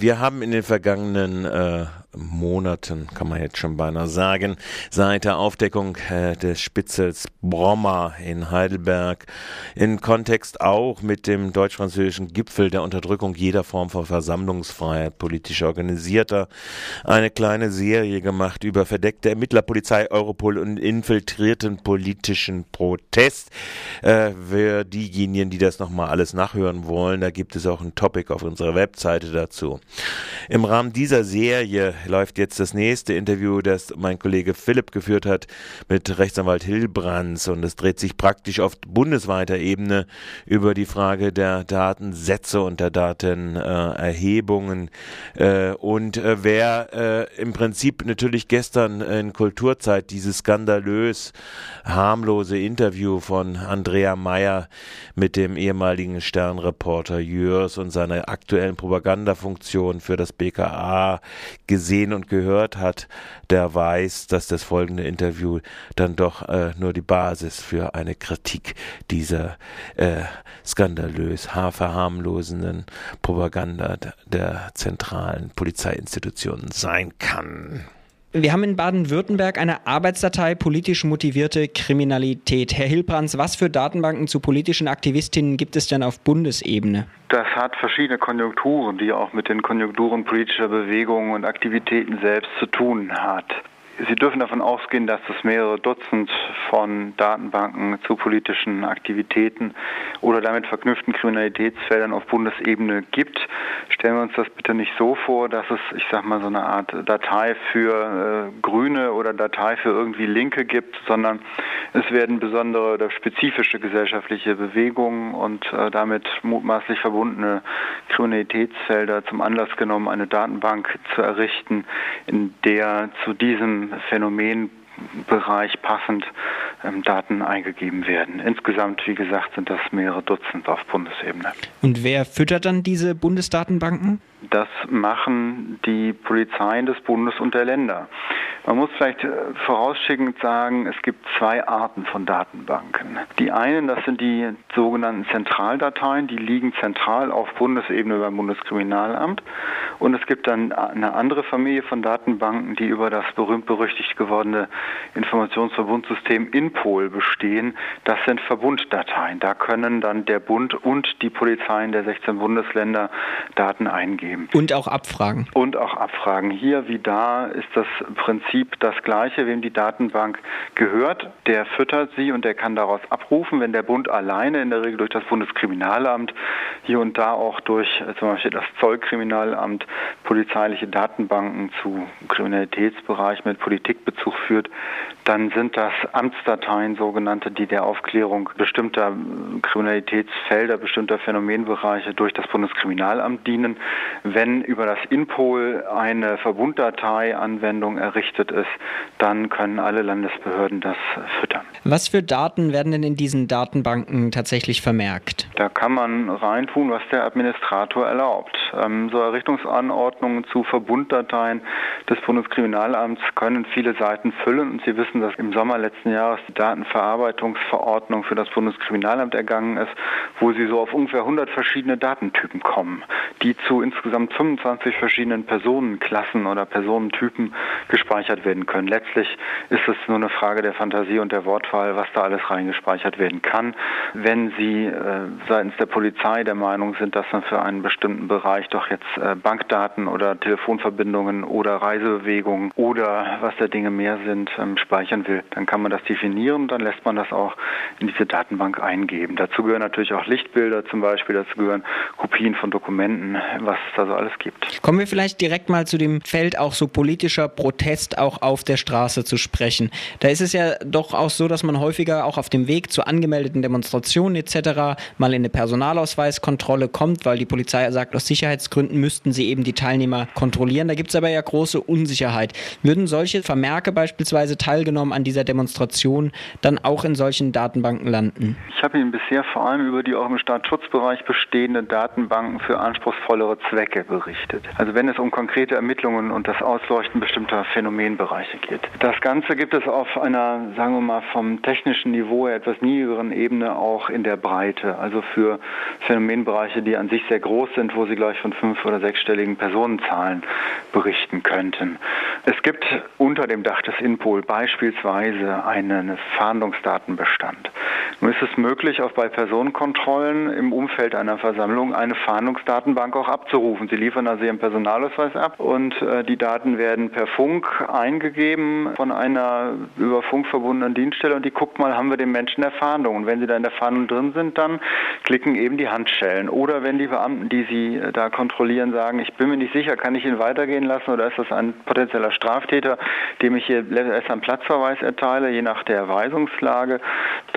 Wir haben in den vergangenen äh, Monaten, kann man jetzt schon beinahe sagen, seit der Aufdeckung äh, des Spitzels Brommer in Heidelberg, in Kontext auch mit dem deutsch-französischen Gipfel der Unterdrückung jeder Form von Versammlungsfreiheit politisch organisierter, eine kleine Serie gemacht über verdeckte Ermittlerpolizei, Europol und infiltrierten politischen Protest. Äh, für diejenigen, die das nochmal alles nachhören wollen, da gibt es auch ein Topic auf unserer Webseite dazu. Im Rahmen dieser Serie läuft jetzt das nächste Interview, das mein Kollege Philipp geführt hat mit Rechtsanwalt Hilbrands. Und es dreht sich praktisch auf bundesweiter Ebene über die Frage der Datensätze und der Datenerhebungen. Äh, und äh, wer äh, im Prinzip natürlich gestern in Kulturzeit dieses skandalös harmlose Interview von Andrea Meyer mit dem ehemaligen Sternreporter Jörs und seiner aktuellen Propagandafunktion für das BKA gesehen und gehört hat, der weiß, dass das folgende Interview dann doch äh, nur die Basis für eine Kritik dieser äh, skandalös verharmlosenden Propaganda der zentralen Polizeiinstitutionen sein kann. Wir haben in Baden-Württemberg eine Arbeitsdatei politisch motivierte Kriminalität. Herr Hilbrands, was für Datenbanken zu politischen Aktivistinnen gibt es denn auf Bundesebene? Das hat verschiedene Konjunkturen, die auch mit den Konjunkturen politischer Bewegungen und Aktivitäten selbst zu tun hat. Sie dürfen davon ausgehen, dass es mehrere Dutzend von Datenbanken zu politischen Aktivitäten oder damit verknüpften Kriminalitätsfeldern auf Bundesebene gibt. Stellen wir uns das bitte nicht so vor, dass es, ich sag mal, so eine Art Datei für äh, Grüne oder Datei für irgendwie Linke gibt, sondern es werden besondere oder spezifische gesellschaftliche Bewegungen und äh, damit mutmaßlich verbundene Kriminalitätsfelder zum Anlass genommen, eine Datenbank zu errichten, in der zu diesem Phänomenbereich passend ähm, Daten eingegeben werden. Insgesamt, wie gesagt, sind das mehrere Dutzend auf Bundesebene. Und wer füttert dann diese Bundesdatenbanken? Das machen die Polizeien des Bundes und der Länder. Man muss vielleicht äh, vorausschickend sagen, es gibt zwei Arten von Datenbanken. Die einen, das sind die sogenannten Zentraldateien, die liegen zentral auf Bundesebene beim Bundeskriminalamt. Und es gibt dann eine andere Familie von Datenbanken, die über das berühmt-berüchtigt gewordene Informationsverbundsystem INPOL bestehen. Das sind Verbunddateien. Da können dann der Bund und die Polizeien der 16 Bundesländer Daten eingeben. Und auch abfragen. Und auch abfragen. Hier wie da ist das Prinzip Prinzip das gleiche, wem die Datenbank gehört, der füttert sie und der kann daraus abrufen. Wenn der Bund alleine, in der Regel durch das Bundeskriminalamt, hier und da auch durch äh, zum Beispiel das Zollkriminalamt polizeiliche Datenbanken zu Kriminalitätsbereich mit Politikbezug führt, dann sind das Amtsdateien sogenannte, die der Aufklärung bestimmter Kriminalitätsfelder, bestimmter Phänomenbereiche durch das Bundeskriminalamt dienen. Wenn über das INPOL eine Verbunddatei-Anwendung errichtet getestet ist, dann können alle Landesbehörden das füttern. Was für Daten werden denn in diesen Datenbanken tatsächlich vermerkt? Da kann man reintun, was der Administrator erlaubt. Ähm, so Errichtungsanordnungen zu Verbunddateien des Bundeskriminalamts können viele Seiten füllen und Sie wissen, dass im Sommer letzten Jahres die Datenverarbeitungsverordnung für das Bundeskriminalamt ergangen ist, wo Sie so auf ungefähr 100 verschiedene Datentypen kommen, die zu insgesamt 25 verschiedenen Personenklassen oder Personentypen gespeichert gespeichert werden können. Letztlich ist es nur eine Frage der Fantasie und der Wortwahl, was da alles reingespeichert werden kann. Wenn Sie äh, seitens der Polizei der Meinung sind, dass man für einen bestimmten Bereich doch jetzt äh, Bankdaten oder Telefonverbindungen oder Reisebewegungen oder was der Dinge mehr sind, ähm, speichern will, dann kann man das definieren dann lässt man das auch in diese Datenbank eingeben. Dazu gehören natürlich auch Lichtbilder zum Beispiel, dazu gehören Kopien von Dokumenten, was es da so alles gibt. Kommen wir vielleicht direkt mal zu dem Feld auch so politischer Protest auch auf der Straße zu sprechen. Da ist es ja doch auch so, dass man häufiger auch auf dem Weg zu angemeldeten Demonstrationen etc. mal in eine Personalausweiskontrolle kommt, weil die Polizei sagt, aus Sicherheitsgründen müssten sie eben die Teilnehmer kontrollieren. Da gibt es aber ja große Unsicherheit. Würden solche Vermerke beispielsweise teilgenommen an dieser Demonstration dann auch in solchen Datenbanken landen? Ich habe Ihnen bisher vor allem über die auch im Staatsschutzbereich bestehenden Datenbanken für anspruchsvollere Zwecke berichtet. Also wenn es um konkrete Ermittlungen und das Ausleuchten bestimmter Phänomenbereiche geht. Das Ganze gibt es auf einer, sagen wir mal, vom technischen Niveau her etwas niedrigeren Ebene auch in der Breite. Also für Phänomenbereiche, die an sich sehr groß sind, wo Sie gleich von fünf- oder sechsstelligen Personenzahlen berichten könnten. Es gibt unter dem Dach des INPOL beispielsweise einen Fahndungsdatenbestand. Nun ist es möglich, auch bei Personenkontrollen im Umfeld einer Versammlung eine Fahndungsdatenbank auch abzurufen. Sie liefern also Ihren Personalausweis ab und äh, die Daten werden per Funk eingegeben von einer über Funk verbundenen Dienststelle und die guckt mal, haben wir den Menschen der Fahndung. Und wenn Sie da in der Fahndung drin sind, dann klicken eben die Handschellen. Oder wenn die Beamten, die Sie äh, da kontrollieren, sagen, ich bin mir nicht sicher, kann ich ihn weitergehen lassen oder ist das ein potenzieller Straftäter, dem ich hier erst einen Platzverweis erteile, je nach der Erweisungslage,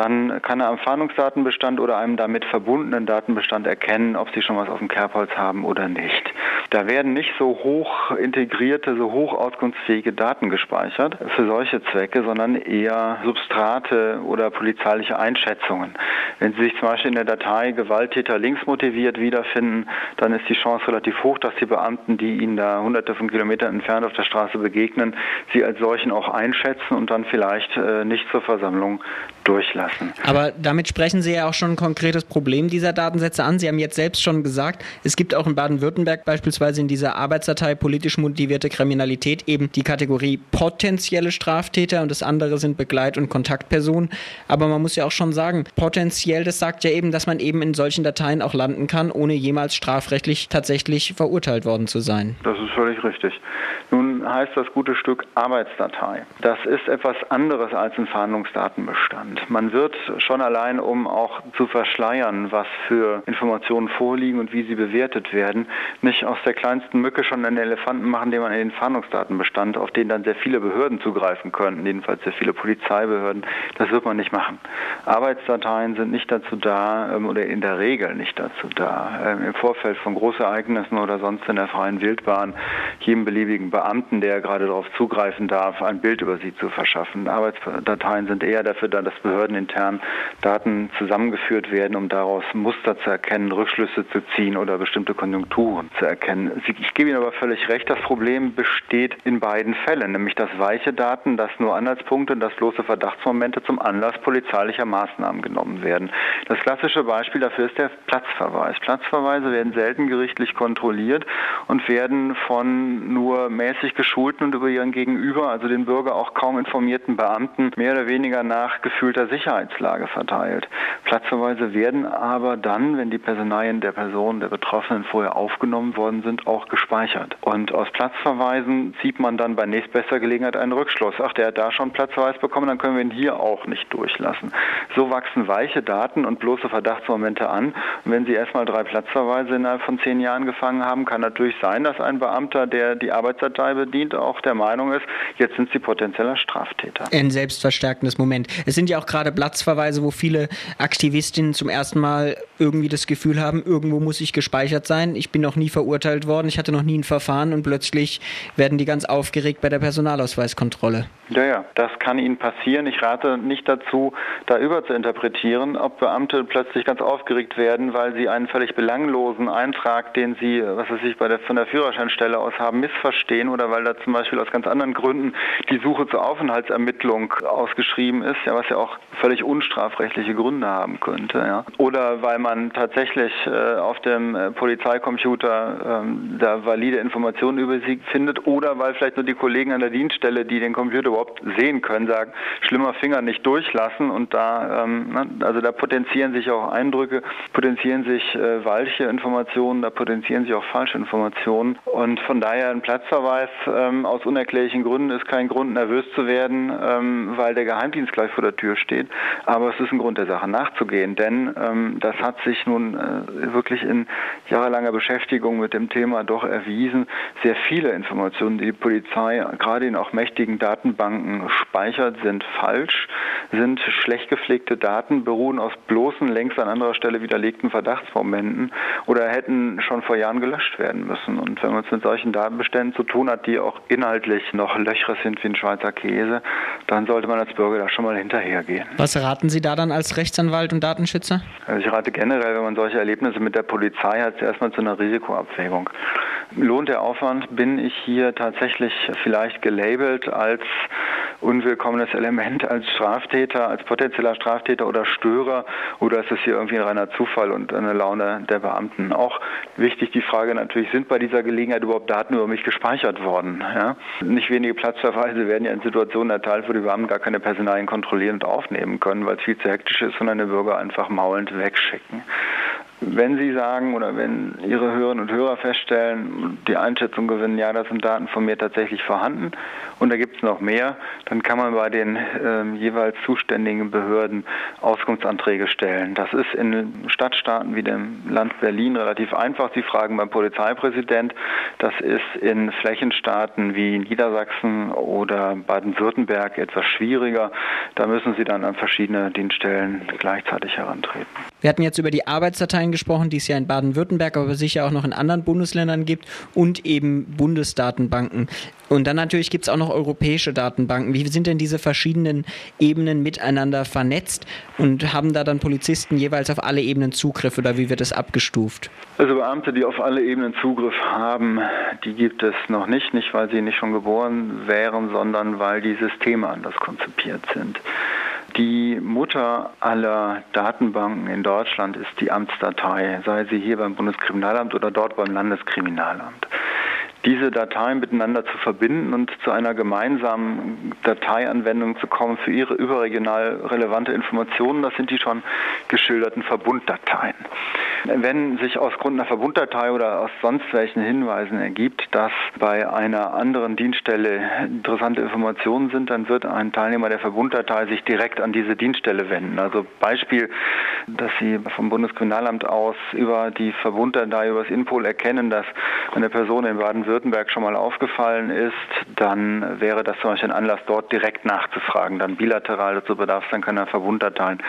dann kann er am Fahndungsdatenbestand oder einem damit verbundenen Datenbestand erkennen, ob Sie schon was auf dem Kerbholz haben oder nicht. Da werden nicht so hoch integrierte, so hoch auskunftsfähige Daten gespeichert für solche Zwecke, sondern eher Substrate oder polizeiliche Einschätzungen. Wenn Sie sich zum Beispiel in der Datei Gewalttäter links motiviert wiederfinden, dann ist die Chance relativ hoch, dass die Beamten, die Ihnen da hunderte von Kilometern entfernt auf der Straße begegnen, Sie als solchen auch einschätzen und dann vielleicht äh, nicht zur Versammlung durchlassen. Aber damit sprechen Sie ja auch schon ein konkretes Problem dieser Datensätze an. Sie haben jetzt selbst schon gesagt, es gibt auch in Baden-Württemberg beispielsweise in dieser Arbeitsdatei politisch motivierte Kriminalität eben die Kategorie potenzielle Straftäter und das andere sind Begleit- und Kontaktpersonen. Aber man muss ja auch schon sagen, potenziell, das sagt ja eben, dass man eben in solchen Dateien auch landen kann, ohne jemals strafrechtlich tatsächlich verurteilt worden zu sein. Das ist völlig richtig. Nun heißt das gute Stück Arbeitsdatei. Das ist etwas anderes als ein Fahndungsdatenbestand. Man wird schon allein, um auch zu verschleiern, was für Informationen vorliegen und wie sie bewertet werden, nicht aus der kleinsten Mücke schon einen Elefanten machen, den man in den Fahndungsdatenbestand, auf den dann sehr viele Behörden zugreifen könnten, jedenfalls sehr viele Polizeibehörden. Das wird man nicht machen. Arbeitsdateien sind nicht dazu da ähm, oder in der Regel nicht dazu da, ähm, im Vorfeld von Großereignissen oder sonst in der freien Wildbahn jedem beliebigen Beamten, der gerade darauf zugreifen darf, ein Bild über sie zu verschaffen. Arbeitsdateien sind eher dafür da, dass Behörden intern Daten zusammengeführt werden, um daraus Muster zu erkennen, Rückschlüsse zu ziehen oder bestimmte Konjunkturen zu erkennen. Ich gebe Ihnen aber völlig recht, das Problem besteht in beiden Fällen, nämlich dass weiche Daten, dass nur Anhaltspunkte, dass bloße Verdachtsmomente zum Anlass polizeilicher Maßnahmen genommen werden. Das klassische Beispiel dafür ist der Platzverweis. Platzverweise werden selten gerichtlich kontrolliert und werden von nur mäßig geschulten und über ihren Gegenüber, also den Bürger auch kaum informierten Beamten, mehr oder weniger nach gefühlter Sicherheitslage verteilt. Platzverweise werden aber dann, wenn die Personalien der Person, der Betroffenen vorher aufgenommen worden sind, auch gespeichert. Und aus Platzverweisen zieht man dann bei nächstbester Gelegenheit einen Rückschluss. Ach, der hat da schon Platzverweis bekommen, dann können wir ihn hier auch nicht durchlassen. So wachsen weiche Daten und bloße Verdachtsmomente an. Und wenn Sie erstmal drei Platzverweise innerhalb von zehn Jahren gefangen haben, kann natürlich sein, dass ein Beamter, der die Arbeitsdatei bedient, auch der Meinung ist, jetzt sind Sie potenzieller Straftäter. Ein selbstverstärkendes Moment. Es sind ja auch gerade Platzverweise, wo viele Aktivistinnen zum ersten Mal irgendwie das Gefühl haben, irgendwo muss ich gespeichert sein. Ich bin noch nie verurteilt worden, ich hatte noch nie ein Verfahren und plötzlich werden die ganz aufgeregt bei der Personalausweiskontrolle. Ja, ja, das kann Ihnen passieren. Ich rate nicht dazu, da überzuinterpretieren, ob Beamte plötzlich ganz aufgeregt werden, weil sie einen völlig belanglosen Eintrag, den sie, was weiß ich, bei der, von der Führerscheinstelle aus haben, missverstehen oder weil da zum Beispiel aus ganz anderen Gründen die Suche zur Aufenthaltsermittlung ausgeschrieben ist, ja, was ja auch völlig unstrafrechtliche Gründe haben könnte. Ja. Oder weil man tatsächlich äh, auf dem äh, Polizeicomputer ähm, da valide Informationen über sie findet oder weil vielleicht nur die Kollegen an der Dienststelle, die den Computer überhaupt sehen können, sagen, schlimmer Finger nicht durchlassen und da, ähm, ne, also da potenzieren sich auch Eindrücke, potenzieren sich äh, weiche Informationen, da potenzieren sich auch falsche Informationen und von daher ein Platzverweis ähm, aus unerklärlichen Gründen ist kein Grund, nervös zu werden, ähm, weil der Geheimdienst gleich vor der Tür steht, aber es ist ein Grund der Sache nachzugehen, denn ähm, das hat sich nun äh, wirklich in jahrelanger Beschäftigung mit dem Thema doch erwiesen, sehr viele Informationen, die die Polizei gerade in auch mächtigen Datenbanken speichert, sind falsch, sind schlecht gepflegte Daten, beruhen aus bloßen, längst an anderer Stelle widerlegten Verdachtsmomenten oder hätten schon vor Jahren gelöscht werden müssen. Und wenn man es mit solchen Datenbeständen zu tun hat, die auch inhaltlich noch löchrig sind wie ein Schweizer Käse, dann sollte man als Bürger da schon mal hinterhergehen. Was raten Sie da dann als Rechtsanwalt und Datenschützer? Also ich rate generell, wenn man solche Erlebnisse mit der Polizei hat, erstmal zu einer Risikoabwägung. lohnt der Aufwand, bin ich hier tatsächlich vielleicht gelabelt als unwillkommenes Element, als Straftäter, als potenzieller Straftäter oder Störer oder ist es hier irgendwie ein reiner Zufall und eine Laune der Beamten? Auch wichtig die Frage natürlich, sind bei dieser Gelegenheit überhaupt Daten über mich gespeichert worden? Ja? Nicht wenige Platzverweise werden ja in Situationen erteilt, wo die Beamten gar keine Personalien kontrollieren und aufnehmen können, weil es viel zu hektisch ist und eine Bürger einfach maulend wegschicken. Wenn Sie sagen oder wenn Ihre Hörerinnen und Hörer feststellen, die Einschätzung gewinnen, ja, das sind Daten von mir tatsächlich vorhanden und da gibt es noch mehr, dann kann man bei den äh, jeweils zuständigen Behörden Auskunftsanträge stellen. Das ist in Stadtstaaten wie dem Land Berlin relativ einfach. Sie fragen beim Polizeipräsident. Das ist in Flächenstaaten wie Niedersachsen oder Baden-Württemberg etwas schwieriger. Da müssen Sie dann an verschiedene Dienststellen gleichzeitig herantreten. Wir hatten jetzt über die Arbeitsdateien gesprochen, die es ja in Baden-Württemberg, aber sicher auch noch in anderen Bundesländern gibt und eben Bundesdatenbanken. Und dann natürlich gibt es auch noch europäische Datenbanken. Wie sind denn diese verschiedenen Ebenen miteinander vernetzt und haben da dann Polizisten jeweils auf alle Ebenen Zugriff oder wie wird das abgestuft? Also Beamte, die auf alle Ebenen Zugriff haben, die gibt es noch nicht, nicht weil sie nicht schon geboren wären, sondern weil die Systeme anders konzipiert sind. Die Mutter aller Datenbanken in Deutschland ist die Amtsdatei, sei sie hier beim Bundeskriminalamt oder dort beim Landeskriminalamt diese Dateien miteinander zu verbinden und zu einer gemeinsamen Dateianwendung zu kommen für ihre überregional relevante Informationen. Das sind die schon geschilderten Verbunddateien. Wenn sich aus Grund einer Verbunddatei oder aus sonst welchen Hinweisen ergibt, dass bei einer anderen Dienststelle interessante Informationen sind, dann wird ein Teilnehmer der Verbunddatei sich direkt an diese Dienststelle wenden. Also Beispiel, dass Sie vom Bundeskriminalamt aus über die Verbunddatei, über das Inpol erkennen, dass eine Person in Baden Baden-Württemberg schon mal aufgefallen ist, dann wäre das zum Beispiel ein Anlass, dort direkt nachzufragen. Dann bilateral, dazu bedarf es dann keiner Verbunddateien,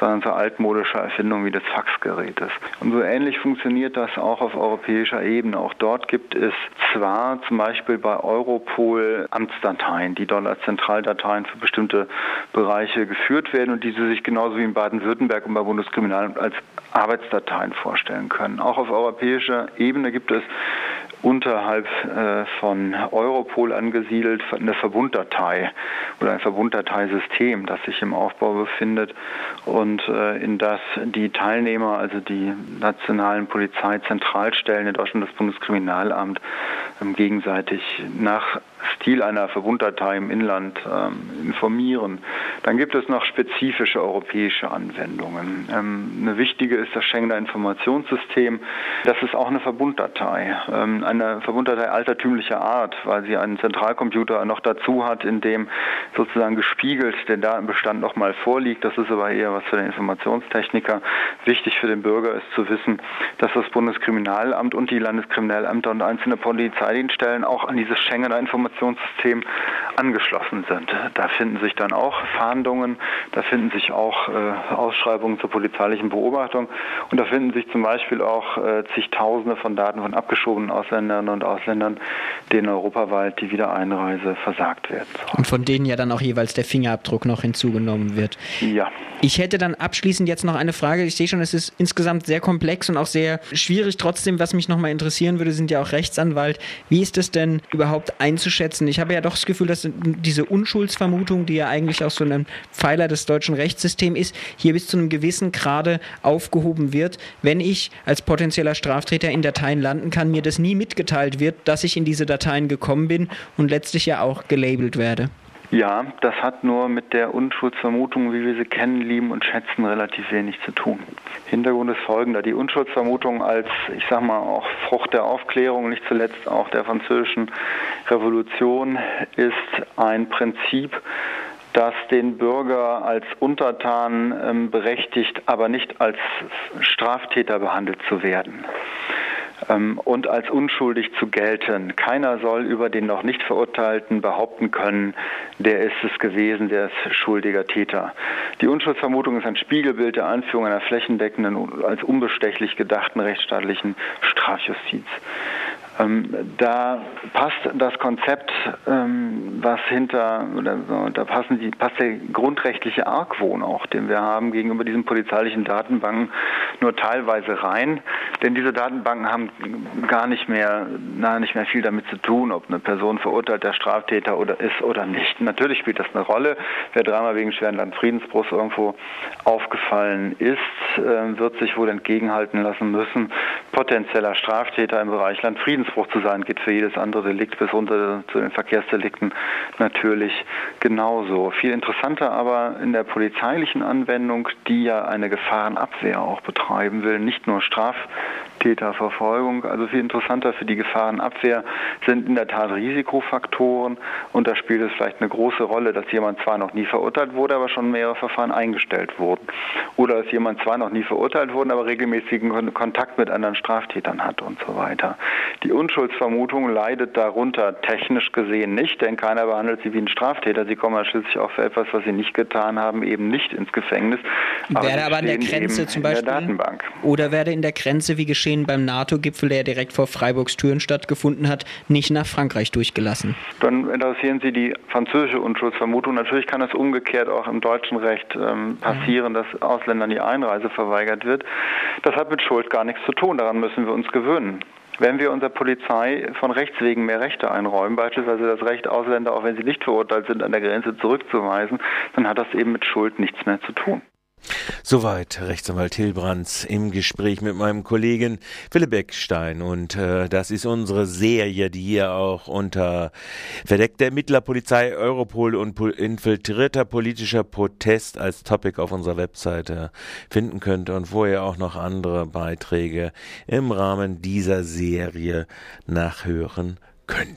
sondern so altmodischer Erfindung wie des Faxgerätes. Und so ähnlich funktioniert das auch auf europäischer Ebene. Auch dort gibt es zwar zum Beispiel bei Europol Amtsdateien, die dort als Zentraldateien für bestimmte Bereiche geführt werden und diese sich genauso wie in Baden-Württemberg und bei Bundeskriminalamt als Arbeitsdateien vorstellen können. Auch auf europäischer Ebene gibt es unterhalb äh, von Europol angesiedelt eine Verbunddatei oder ein Verbunddateisystem, das sich im Aufbau befindet und äh, in das die Teilnehmer, also die nationalen Polizeizentralstellen in Deutschland, das Bundeskriminalamt, ähm, gegenseitig nach Stil einer Verbunddatei im Inland ähm, informieren. Dann gibt es noch spezifische europäische Anwendungen. Ähm, eine wichtige ist das Schengener Informationssystem. Das ist auch eine Verbunddatei. Ähm, eine Verbunddatei altertümlicher Art, weil sie einen Zentralcomputer noch dazu hat, in dem sozusagen gespiegelt der Datenbestand nochmal vorliegt. Das ist aber eher was für den Informationstechniker. Wichtig für den Bürger ist zu wissen, dass das Bundeskriminalamt und die Landeskriminalämter und einzelne Polizeidienststellen auch an dieses Schengener Informationssystem Informationssystem angeschlossen sind. Da finden sich dann auch Fahndungen, da finden sich auch äh, Ausschreibungen zur polizeilichen Beobachtung und da finden sich zum Beispiel auch äh, zigtausende von Daten von abgeschobenen Ausländern und Ausländern, denen europaweit die Wiedereinreise versagt wird. Und von denen ja dann auch jeweils der Fingerabdruck noch hinzugenommen wird. Ja. Ich hätte dann abschließend jetzt noch eine Frage. Ich sehe schon, es ist insgesamt sehr komplex und auch sehr schwierig. Trotzdem, was mich nochmal interessieren würde, sind ja auch Rechtsanwalt. Wie ist es denn überhaupt einzuschätzen? Ich habe ja doch das Gefühl, dass diese Unschuldsvermutung, die ja eigentlich auch so ein Pfeiler des deutschen Rechtssystems ist, hier bis zu einem gewissen Grade aufgehoben wird. Wenn ich als potenzieller Straftäter in Dateien landen kann, mir das nie mitgeteilt wird, dass ich in diese Dateien gekommen bin und letztlich ja auch gelabelt werde. Ja, das hat nur mit der Unschuldsvermutung, wie wir sie kennen, lieben und schätzen, relativ wenig zu tun. Hintergrund ist folgender. Die Unschuldsvermutung als, ich sag mal, auch Frucht der Aufklärung, nicht zuletzt auch der französischen Revolution, ist ein Prinzip, das den Bürger als Untertan ähm, berechtigt, aber nicht als Straftäter behandelt zu werden ähm, und als unschuldig zu gelten. Keiner soll über den noch nicht Verurteilten behaupten können, der ist es gewesen, der ist schuldiger Täter. Die Unschuldsvermutung ist ein Spiegelbild der Einführung einer flächendeckenden, als unbestechlich gedachten rechtsstaatlichen Strafjustiz. Ähm, da passt das Konzept, ähm, was hinter, oder so, da passen die, passt der grundrechtliche Argwohn auch, den wir haben gegenüber diesen polizeilichen Datenbanken nur teilweise rein. Denn diese Datenbanken haben gar nicht mehr, na, nicht mehr viel damit zu tun, ob eine Person verurteilter Straftäter oder ist oder nicht. Natürlich spielt das eine Rolle. Wer dreimal wegen schweren Landfriedensbruchs irgendwo aufgefallen ist, äh, wird sich wohl entgegenhalten lassen müssen, potenzieller Straftäter im Bereich Landfriedensbruch zu sein. Geht für jedes andere Delikt bis runter zu den Verkehrsdelikten natürlich genauso. Viel interessanter aber in der polizeilichen Anwendung, die ja eine Gefahrenabwehr auch betreiben will, nicht nur Straftäterverfolgung. Also viel interessanter für die Gefahrenabwehr sind in der Tat Risikofaktoren und da spielt es vielleicht eine große Rolle, dass jemand zwar noch nie verurteilt wurde, aber schon mehrere Verfahren eingestellt wurden. Oder dass jemand zwar noch nie verurteilt wurde, aber regelmäßigen Kontakt mit anderen Straftätern hat und so weiter. Die Unschuldsvermutung leidet darunter technisch gesehen nicht, denn keiner behandelt sie wie ein Straftäter. Sie kommen ja schließlich auch für etwas, was sie nicht getan haben, eben nicht ins Gefängnis. Aber wäre aber an der Grenze zum Beispiel. Oder werde in der Grenze, wie geschehen beim NATO-Gipfel, der direkt vor Freiburgs Türen stattgefunden hat, nicht nach Frankreich durchgelassen? Dann interessieren Sie die französische Unschuldsvermutung. Natürlich kann es umgekehrt auch im deutschen Recht ähm, passieren, dass Ausländern die Einreise verweigert wird. Das hat mit Schuld gar nichts zu tun. Daran müssen wir uns gewöhnen. Wenn wir unserer Polizei von Rechts wegen mehr Rechte einräumen, beispielsweise das Recht, Ausländer, auch wenn sie nicht verurteilt sind, an der Grenze zurückzuweisen, dann hat das eben mit Schuld nichts mehr zu tun. Soweit Rechtsanwalt Hilbrands im Gespräch mit meinem Kollegen Philipp Eckstein. Und äh, das ist unsere Serie, die ihr auch unter verdeckter Ermittlerpolizei, Europol und po infiltrierter politischer Protest als Topic auf unserer Webseite finden könnt und wo ihr auch noch andere Beiträge im Rahmen dieser Serie nachhören könnt.